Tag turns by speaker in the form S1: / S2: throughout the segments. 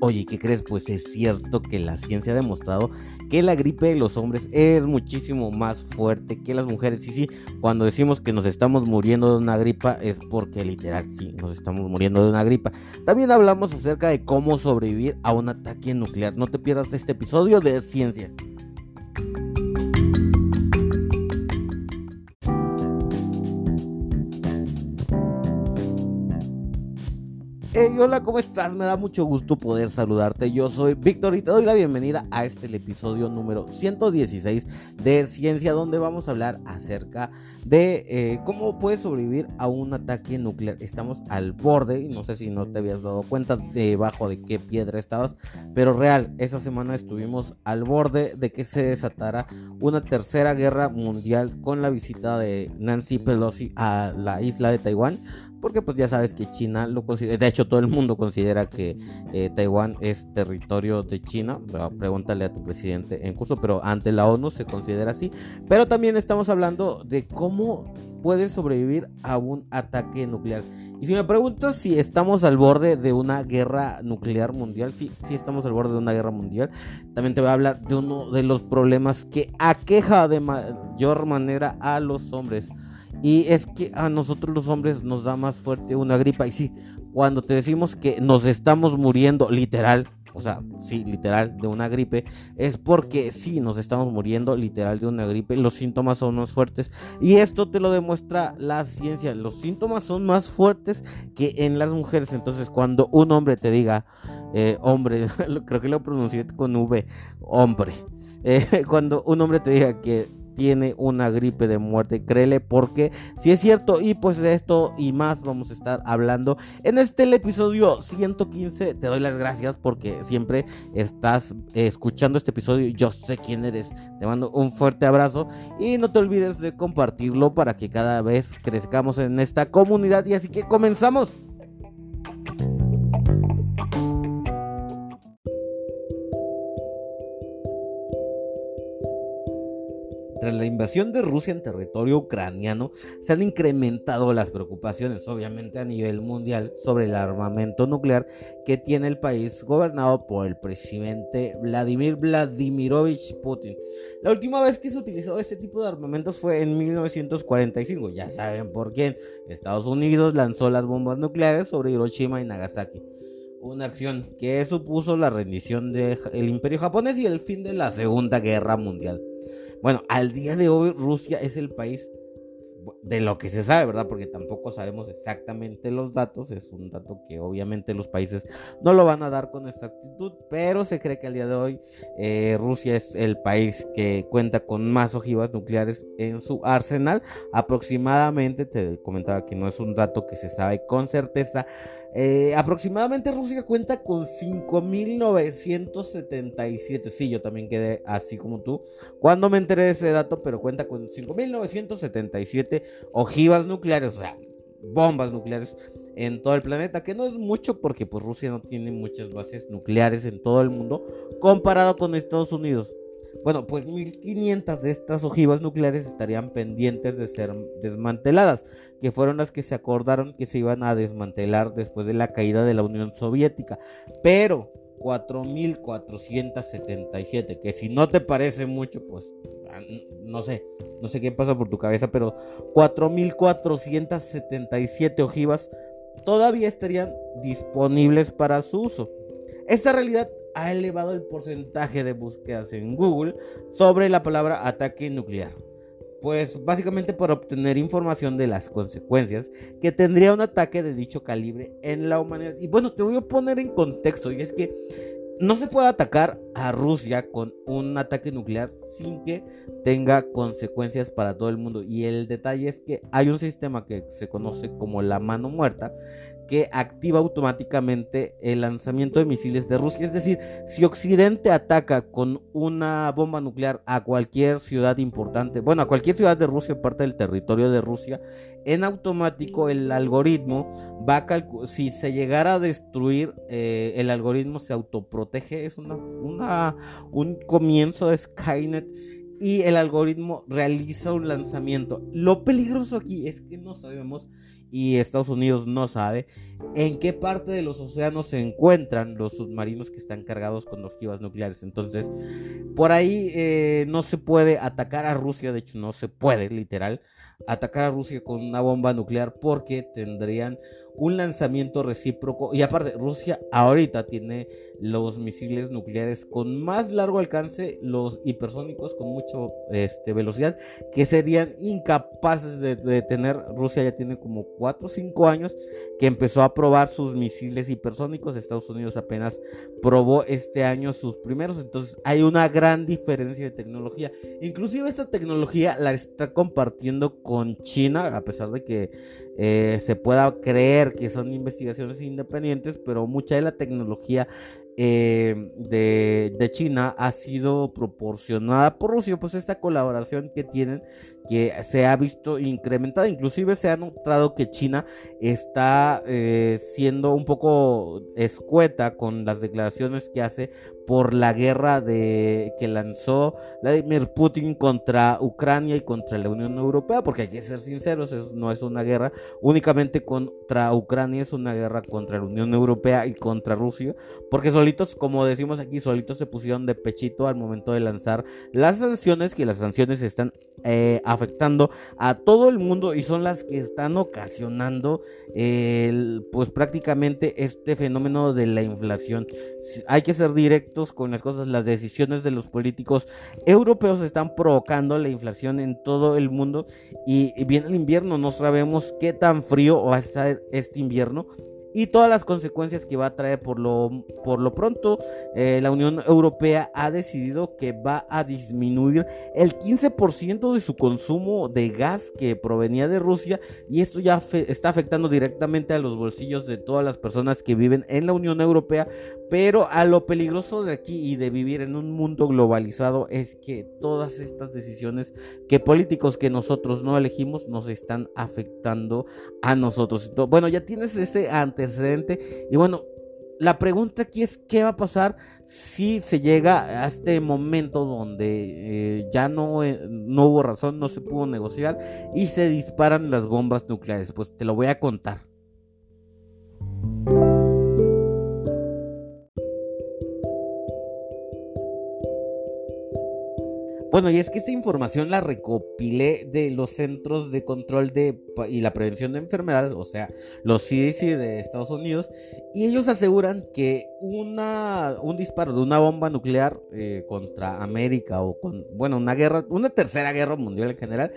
S1: Oye, ¿qué crees? Pues es cierto que la ciencia ha demostrado que la gripe de los hombres es muchísimo más fuerte que las mujeres. Y sí, cuando decimos que nos estamos muriendo de una gripa es porque literal sí, nos estamos muriendo de una gripa. También hablamos acerca de cómo sobrevivir a un ataque nuclear. No te pierdas este episodio de ciencia. Me da mucho gusto poder saludarte. Yo soy Víctor y te doy la bienvenida a este episodio número 116 de Ciencia, donde vamos a hablar acerca de eh, cómo puedes sobrevivir a un ataque nuclear. Estamos al borde, no sé si no te habías dado cuenta debajo de qué piedra estabas, pero real, esa semana estuvimos al borde de que se desatara una tercera guerra mundial con la visita de Nancy Pelosi a la isla de Taiwán porque pues ya sabes que China lo considera, de hecho todo el mundo considera que eh, Taiwán es territorio de China, pregúntale a tu presidente en curso, pero ante la ONU se considera así, pero también estamos hablando de cómo puede sobrevivir a un ataque nuclear. Y si me preguntas si estamos al borde de una guerra nuclear mundial, sí, sí estamos al borde de una guerra mundial. También te voy a hablar de uno de los problemas que aqueja de mayor manera a los hombres. Y es que a nosotros los hombres nos da más fuerte una gripa. Y sí, cuando te decimos que nos estamos muriendo literal, o sea, sí, literal, de una gripe, es porque sí, nos estamos muriendo literal de una gripe. Los síntomas son más fuertes. Y esto te lo demuestra la ciencia. Los síntomas son más fuertes que en las mujeres. Entonces, cuando un hombre te diga, eh, hombre, creo que lo pronuncié con V, hombre. Eh, cuando un hombre te diga que tiene una gripe de muerte, créele, porque si es cierto, y pues de esto y más vamos a estar hablando en este episodio 115. Te doy las gracias porque siempre estás escuchando este episodio. Yo sé quién eres. Te mando un fuerte abrazo y no te olvides de compartirlo para que cada vez crezcamos en esta comunidad. Y así que comenzamos. Tras la invasión de Rusia en territorio ucraniano, se han incrementado las preocupaciones, obviamente a nivel mundial, sobre el armamento nuclear que tiene el país gobernado por el presidente Vladimir Vladimirovich Putin. La última vez que se utilizó este tipo de armamentos fue en 1945, ya saben por quién. Estados Unidos lanzó las bombas nucleares sobre Hiroshima y Nagasaki una acción que supuso la rendición del imperio japonés y el fin de la Segunda Guerra Mundial. Bueno, al día de hoy Rusia es el país de lo que se sabe, ¿verdad? Porque tampoco sabemos exactamente los datos, es un dato que obviamente los países no lo van a dar con exactitud, pero se cree que al día de hoy eh, Rusia es el país que cuenta con más ojivas nucleares en su arsenal, aproximadamente, te comentaba que no es un dato que se sabe con certeza, eh, aproximadamente Rusia cuenta con 5.977. Sí, yo también quedé así como tú cuando me enteré de ese dato, pero cuenta con 5.977 ojivas nucleares, o sea, bombas nucleares en todo el planeta, que no es mucho porque pues Rusia no tiene muchas bases nucleares en todo el mundo comparado con Estados Unidos. Bueno, pues 1500 de estas ojivas nucleares estarían pendientes de ser desmanteladas, que fueron las que se acordaron que se iban a desmantelar después de la caída de la Unión Soviética. Pero 4477, que si no te parece mucho, pues ah, no sé, no sé qué pasa por tu cabeza, pero 4477 ojivas todavía estarían disponibles para su uso. Esta realidad ha elevado el porcentaje de búsquedas en Google sobre la palabra ataque nuclear. Pues básicamente para obtener información de las consecuencias que tendría un ataque de dicho calibre en la humanidad. Y bueno, te voy a poner en contexto, y es que no se puede atacar a Rusia con un ataque nuclear sin que tenga consecuencias para todo el mundo. Y el detalle es que hay un sistema que se conoce como la mano muerta, que activa automáticamente el lanzamiento de misiles de Rusia. Es decir, si Occidente ataca con una bomba nuclear a cualquier ciudad importante, bueno, a cualquier ciudad de Rusia, parte del territorio de Rusia, en automático el algoritmo va a si se llegara a destruir, eh, el algoritmo se autoprotege. Es una, un comienzo de Skynet y el algoritmo realiza un lanzamiento. Lo peligroso aquí es que no sabemos y Estados Unidos no sabe en qué parte de los océanos se encuentran los submarinos que están cargados con ojivas nucleares. Entonces, por ahí eh, no se puede atacar a Rusia, de hecho no se puede, literal, atacar a Rusia con una bomba nuclear porque tendrían un lanzamiento recíproco. Y aparte, Rusia ahorita tiene los misiles nucleares con más largo alcance, los hipersónicos con mucha este, velocidad, que serían incapaces de, de, tener. Rusia ya tiene como 4 o 5 años que empezó a probar sus misiles hipersónicos. Estados Unidos apenas probó este año sus primeros. Entonces hay una gran diferencia de tecnología. Inclusive esta tecnología la está compartiendo con China, a pesar de que eh, se pueda creer que son investigaciones independientes, pero mucha de la tecnología eh, de, China ha sido proporcionada por Rusia, pues esta colaboración que tienen que se ha visto incrementada, inclusive se ha notado que China está eh, siendo un poco escueta con las declaraciones que hace por la guerra de que lanzó Vladimir Putin contra Ucrania y contra la Unión Europea, porque hay que ser sinceros, no es una guerra únicamente contra Ucrania, es una guerra contra la Unión Europea y contra Rusia, porque solitos, como decimos aquí, solitos se pusieron de pechito al momento de lanzar las sanciones, que las sanciones están eh, afectando a todo el mundo y son las que están ocasionando pues prácticamente este fenómeno de la inflación. Hay que ser con las cosas, las decisiones de los políticos europeos están provocando la inflación en todo el mundo y, viene el invierno, no sabemos qué tan frío va a ser este invierno y todas las consecuencias que va a traer por lo, por lo pronto eh, la Unión Europea ha decidido que va a disminuir el 15% de su consumo de gas que provenía de Rusia y esto ya está afectando directamente a los bolsillos de todas las personas que viven en la Unión Europea pero a lo peligroso de aquí y de vivir en un mundo globalizado es que todas estas decisiones que políticos que nosotros no elegimos nos están afectando a nosotros. Bueno, ya tienes ese y bueno, la pregunta aquí es qué va a pasar si se llega a este momento donde eh, ya no, eh, no hubo razón, no se pudo negociar y se disparan las bombas nucleares. Pues te lo voy a contar. Bueno, y es que esta información la recopilé de los Centros de Control de, y la Prevención de Enfermedades, o sea, los CDC de Estados Unidos, y ellos aseguran que una, un disparo de una bomba nuclear eh, contra América o con, bueno, una guerra, una tercera guerra mundial en general,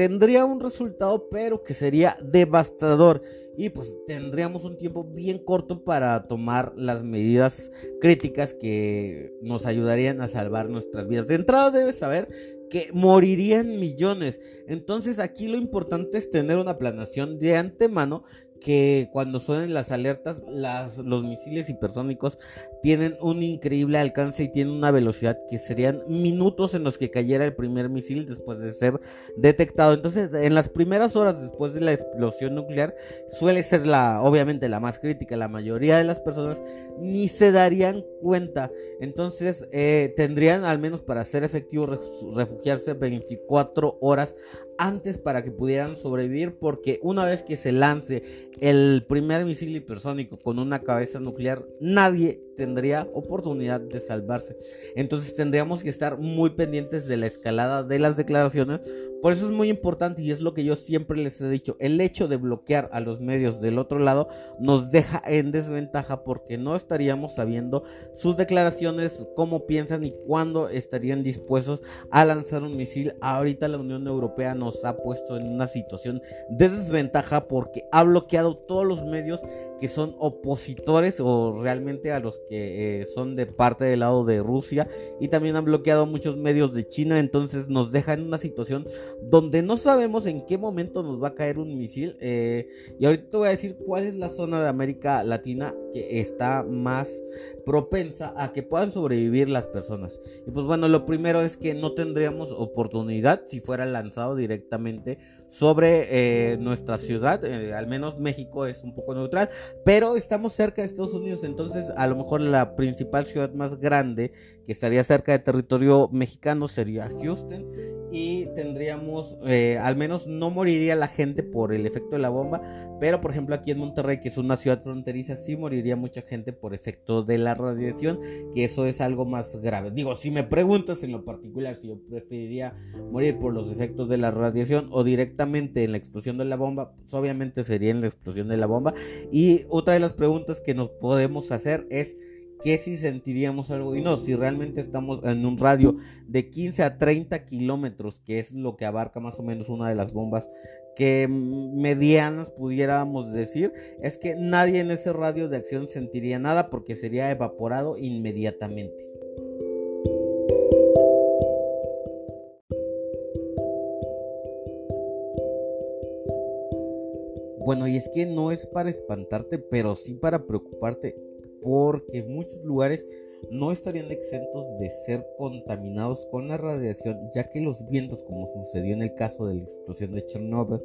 S1: tendría un resultado, pero que sería devastador. Y pues tendríamos un tiempo bien corto para tomar las medidas críticas que nos ayudarían a salvar nuestras vidas. De entrada debes saber que morirían millones. Entonces aquí lo importante es tener una planeación de antemano que cuando suenen las alertas, los misiles hipersónicos tienen un increíble alcance y tienen una velocidad que serían minutos en los que cayera el primer misil después de ser detectado. Entonces, en las primeras horas después de la explosión nuclear, suele ser la, obviamente, la más crítica. La mayoría de las personas ni se darían cuenta. Entonces, eh, tendrían al menos para ser efectivo refugiarse 24 horas antes para que pudieran sobrevivir porque una vez que se lance el primer misil hipersónico con una cabeza nuclear, nadie tendría oportunidad de salvarse. Entonces tendríamos que estar muy pendientes de la escalada de las declaraciones. Por eso es muy importante y es lo que yo siempre les he dicho. El hecho de bloquear a los medios del otro lado nos deja en desventaja porque no estaríamos sabiendo sus declaraciones, cómo piensan y cuándo estarían dispuestos a lanzar un misil. Ahorita la Unión Europea nos ha puesto en una situación de desventaja porque ha bloqueado todos los medios que son opositores o realmente a los que eh, son de parte del lado de Rusia y también han bloqueado muchos medios de China, entonces nos deja en una situación donde no sabemos en qué momento nos va a caer un misil eh, y ahorita te voy a decir cuál es la zona de América Latina que está más propensa a que puedan sobrevivir las personas. Y pues bueno, lo primero es que no tendríamos oportunidad si fuera lanzado directamente sobre eh, nuestra ciudad, eh, al menos México es un poco neutral, pero estamos cerca de Estados Unidos, entonces a lo mejor la principal ciudad más grande que estaría cerca del territorio mexicano sería Houston y tendríamos, eh, al menos no moriría la gente por el efecto de la bomba, pero por ejemplo aquí en Monterrey, que es una ciudad fronteriza, sí moriría mucha gente por efecto de la radiación, que eso es algo más grave. Digo, si me preguntas en lo particular si yo preferiría morir por los efectos de la radiación o directamente en la explosión de la bomba, pues obviamente sería en la explosión de la bomba. Y otra de las preguntas que nos podemos hacer es que si sentiríamos algo y no, si realmente estamos en un radio de 15 a 30 kilómetros, que es lo que abarca más o menos una de las bombas que medianas pudiéramos decir, es que nadie en ese radio de acción sentiría nada porque sería evaporado inmediatamente. Bueno, y es que no es para espantarte, pero sí para preocuparte porque muchos lugares no estarían exentos de ser contaminados con la radiación, ya que los vientos, como sucedió en el caso de la explosión de Chernobyl,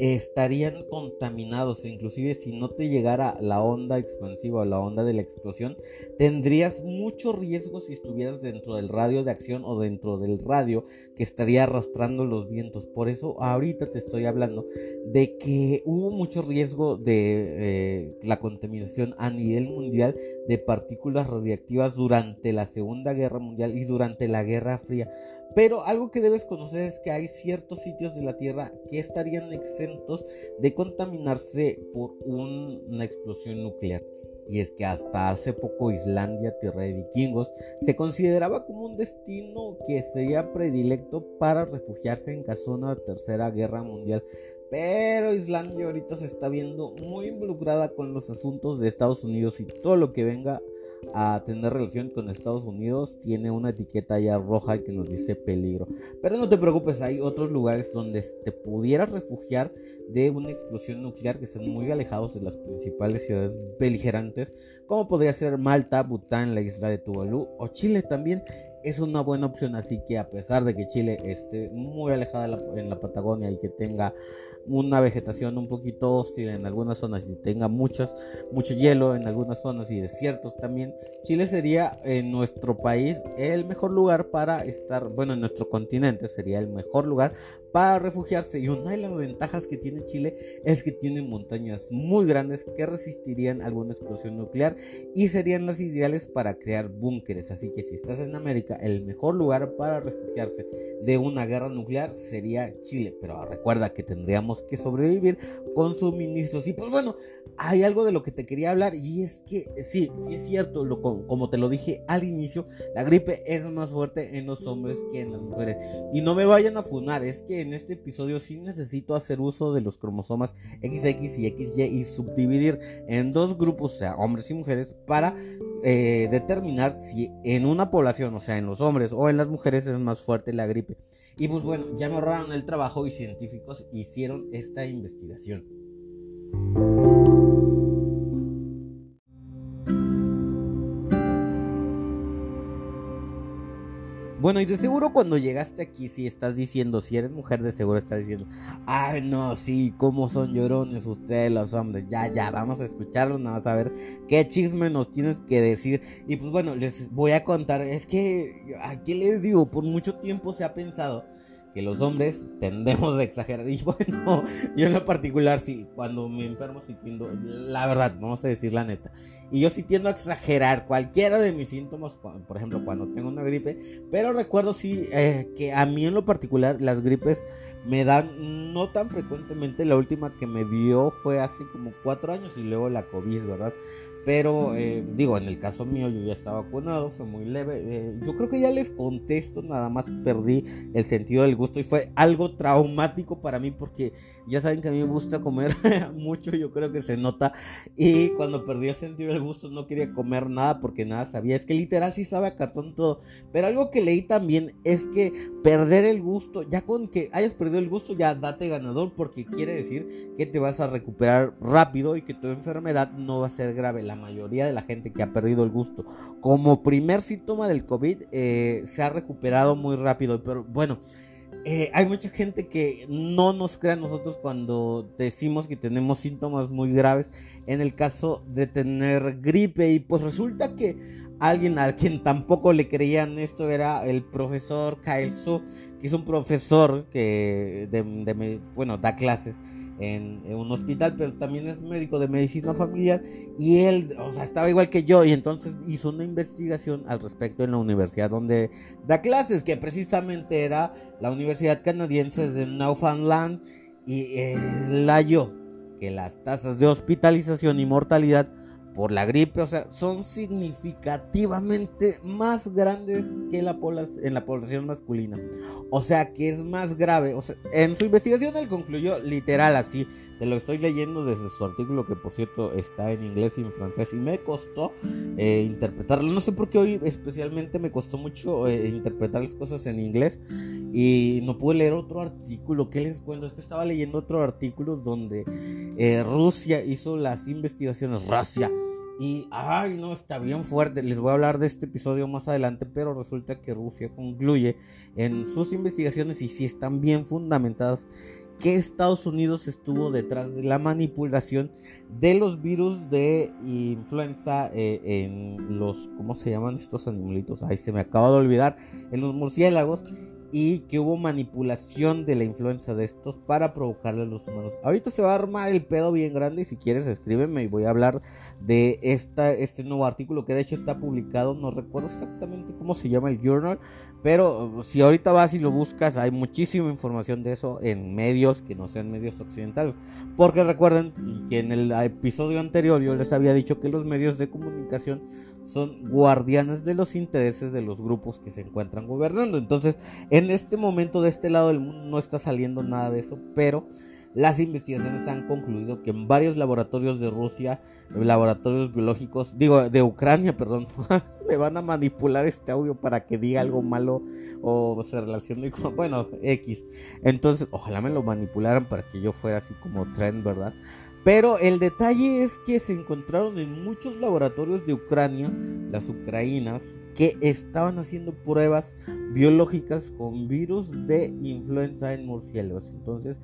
S1: estarían contaminados. Inclusive si no te llegara la onda expansiva o la onda de la explosión, tendrías mucho riesgo si estuvieras dentro del radio de acción o dentro del radio que estaría arrastrando los vientos. Por eso ahorita te estoy hablando de que hubo mucho riesgo de eh, la contaminación a nivel mundial de partículas radiactivas durante la Segunda Guerra Mundial y durante la Guerra Fría. Pero algo que debes conocer es que hay ciertos sitios de la Tierra que estarían exentos de contaminarse por una explosión nuclear. Y es que hasta hace poco Islandia, tierra de vikingos, se consideraba como un destino que sería predilecto para refugiarse en caso de una tercera guerra mundial. Pero Islandia ahorita se está viendo muy involucrada con los asuntos de Estados Unidos y todo lo que venga a tener relación con Estados Unidos tiene una etiqueta ya roja que nos dice peligro. Pero no te preocupes, hay otros lugares donde te pudieras refugiar de una explosión nuclear que están muy alejados de las principales ciudades beligerantes, como podría ser Malta, Bután, la isla de Tuvalu o Chile también. Es una buena opción, así que a pesar de que Chile esté muy alejada en la Patagonia y que tenga una vegetación un poquito hostil en algunas zonas y tenga muchos, mucho hielo en algunas zonas y desiertos también, Chile sería en nuestro país el mejor lugar para estar, bueno, en nuestro continente sería el mejor lugar para refugiarse. Y una de las ventajas que tiene Chile es que tiene montañas muy grandes que resistirían alguna explosión nuclear y serían las ideales para crear búnkeres. Así que si estás en América, el mejor lugar para refugiarse de una guerra nuclear sería Chile. Pero recuerda que tendríamos que sobrevivir con suministros. Y pues bueno, hay algo de lo que te quería hablar y es que sí, sí es cierto, lo, como te lo dije al inicio, la gripe es más fuerte en los hombres que en las mujeres. Y no me vayan a funar, es que en este episodio sí necesito hacer uso de los cromosomas XX y XY y subdividir en dos grupos, o sea, hombres y mujeres, para eh, determinar si en una población, o sea, en los hombres o en las mujeres es más fuerte la gripe. Y pues bueno, ya me ahorraron el trabajo y científicos hicieron esta investigación. Bueno, y de seguro cuando llegaste aquí, si estás diciendo, si eres mujer, de seguro estás diciendo, ay, no, sí, cómo son llorones ustedes los hombres. Ya, ya, vamos a escucharlos, nada más a ver qué chisme nos tienes que decir. Y pues bueno, les voy a contar, es que, aquí les digo, por mucho tiempo se ha pensado que los hombres tendemos a exagerar. Y bueno, yo en lo particular, sí, cuando me enfermo sí tiendo, la verdad, vamos a decir la neta. Y yo sí tiendo a exagerar cualquiera de mis síntomas, por ejemplo, cuando tengo una gripe. Pero recuerdo sí eh, que a mí en lo particular las gripes me dan no tan frecuentemente. La última que me dio fue hace como cuatro años y luego la COVID, ¿verdad? Pero eh, digo, en el caso mío yo ya estaba vacunado, fue muy leve. Eh, yo creo que ya les contesto, nada más perdí el sentido del gusto y fue algo traumático para mí porque ya saben que a mí me gusta comer mucho, yo creo que se nota. Y cuando perdí el sentido del gusto no quería comer nada porque nada sabía. Es que literal sí sabe a cartón todo. Pero algo que leí también es que perder el gusto, ya con que hayas perdido el gusto, ya date ganador porque quiere decir que te vas a recuperar rápido y que tu enfermedad no va a ser grave. La mayoría de la gente que ha perdido el gusto como primer síntoma del COVID eh, se ha recuperado muy rápido. Pero bueno. Eh, hay mucha gente que no nos cree a nosotros cuando decimos que tenemos síntomas muy graves en el caso de tener gripe y pues resulta que alguien a quien tampoco le creían esto era el profesor Su, que es un profesor que de, bueno, da clases en, un hospital, pero también es médico de medicina familiar y él, o sea, estaba igual que yo y entonces hizo una investigación al respecto en la universidad donde da clases, que precisamente era la Universidad Canadiense de Newfoundland y él halló que las tasas de hospitalización y mortalidad por la gripe, o sea, son significativamente más grandes que la en la población masculina. O sea, que es más grave. O sea, en su investigación él concluyó literal así. Te lo estoy leyendo desde su artículo, que por cierto está en inglés y en francés. Y me costó eh, interpretarlo. No sé por qué hoy especialmente me costó mucho eh, interpretar las cosas en inglés. Y no pude leer otro artículo. ¿Qué les cuento? Es que estaba leyendo otro artículo donde eh, Rusia hizo las investigaciones. Rusia y, ay, no, está bien fuerte. Les voy a hablar de este episodio más adelante, pero resulta que Rusia concluye en sus investigaciones y si están bien fundamentadas que Estados Unidos estuvo detrás de la manipulación de los virus de influenza eh, en los, ¿cómo se llaman estos animalitos? Ay, se me acaba de olvidar, en los murciélagos y que hubo manipulación de la influencia de estos para provocarle a los humanos. Ahorita se va a armar el pedo bien grande y si quieres escríbeme y voy a hablar de esta, este nuevo artículo que de hecho está publicado, no recuerdo exactamente cómo se llama el journal, pero si ahorita vas y lo buscas hay muchísima información de eso en medios que no sean medios occidentales, porque recuerden que en el episodio anterior yo les había dicho que los medios de comunicación son guardianes de los intereses de los grupos que se encuentran gobernando. Entonces, en este momento de este lado del mundo no está saliendo nada de eso, pero las investigaciones han concluido que en varios laboratorios de Rusia, laboratorios biológicos, digo, de Ucrania, perdón, me van a manipular este audio para que diga algo malo o se relacione con, bueno, X. Entonces, ojalá me lo manipularan para que yo fuera así como trend, ¿verdad? Pero el detalle es que se encontraron en muchos laboratorios de Ucrania, las ucranianas, que estaban haciendo pruebas biológicas con virus de influenza en murciélagos. Entonces,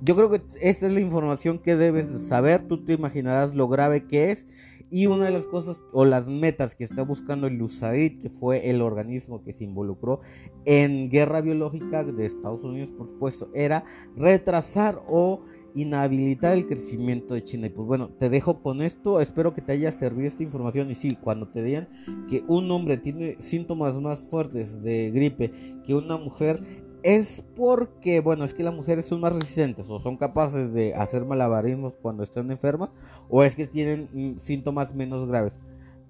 S1: yo creo que esa es la información que debes saber. Tú te imaginarás lo grave que es. Y una de las cosas o las metas que está buscando el USAID, que fue el organismo que se involucró en guerra biológica de Estados Unidos, por supuesto, era retrasar o inhabilitar el crecimiento de China. Y pues bueno, te dejo con esto. Espero que te haya servido esta información. Y sí, cuando te digan que un hombre tiene síntomas más fuertes de gripe que una mujer, es porque, bueno, es que las mujeres son más resistentes o son capaces de hacer malabarismos cuando están enfermas o es que tienen mm, síntomas menos graves.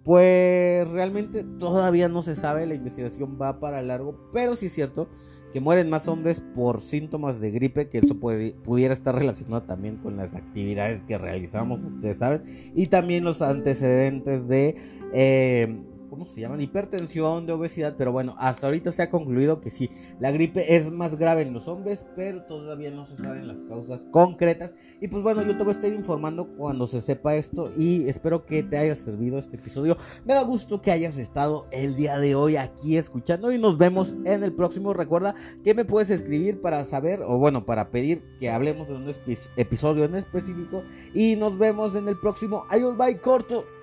S1: Pues realmente todavía no se sabe, la investigación va para largo, pero sí es cierto que mueren más hombres por síntomas de gripe, que eso pudiera estar relacionado también con las actividades que realizamos, ustedes saben, y también los antecedentes de... Eh, ¿cómo se llaman? Hipertensión, de obesidad, pero bueno, hasta ahorita se ha concluido que sí, la gripe es más grave en los hombres, pero todavía no se saben las causas concretas. Y pues bueno, yo te voy a estar informando cuando se sepa esto y espero que te haya servido este episodio. Me da gusto que hayas estado el día de hoy aquí escuchando y nos vemos en el próximo. Recuerda que me puedes escribir para saber o bueno, para pedir que hablemos de un episodio en específico y nos vemos en el próximo. Ayos, bye, corto.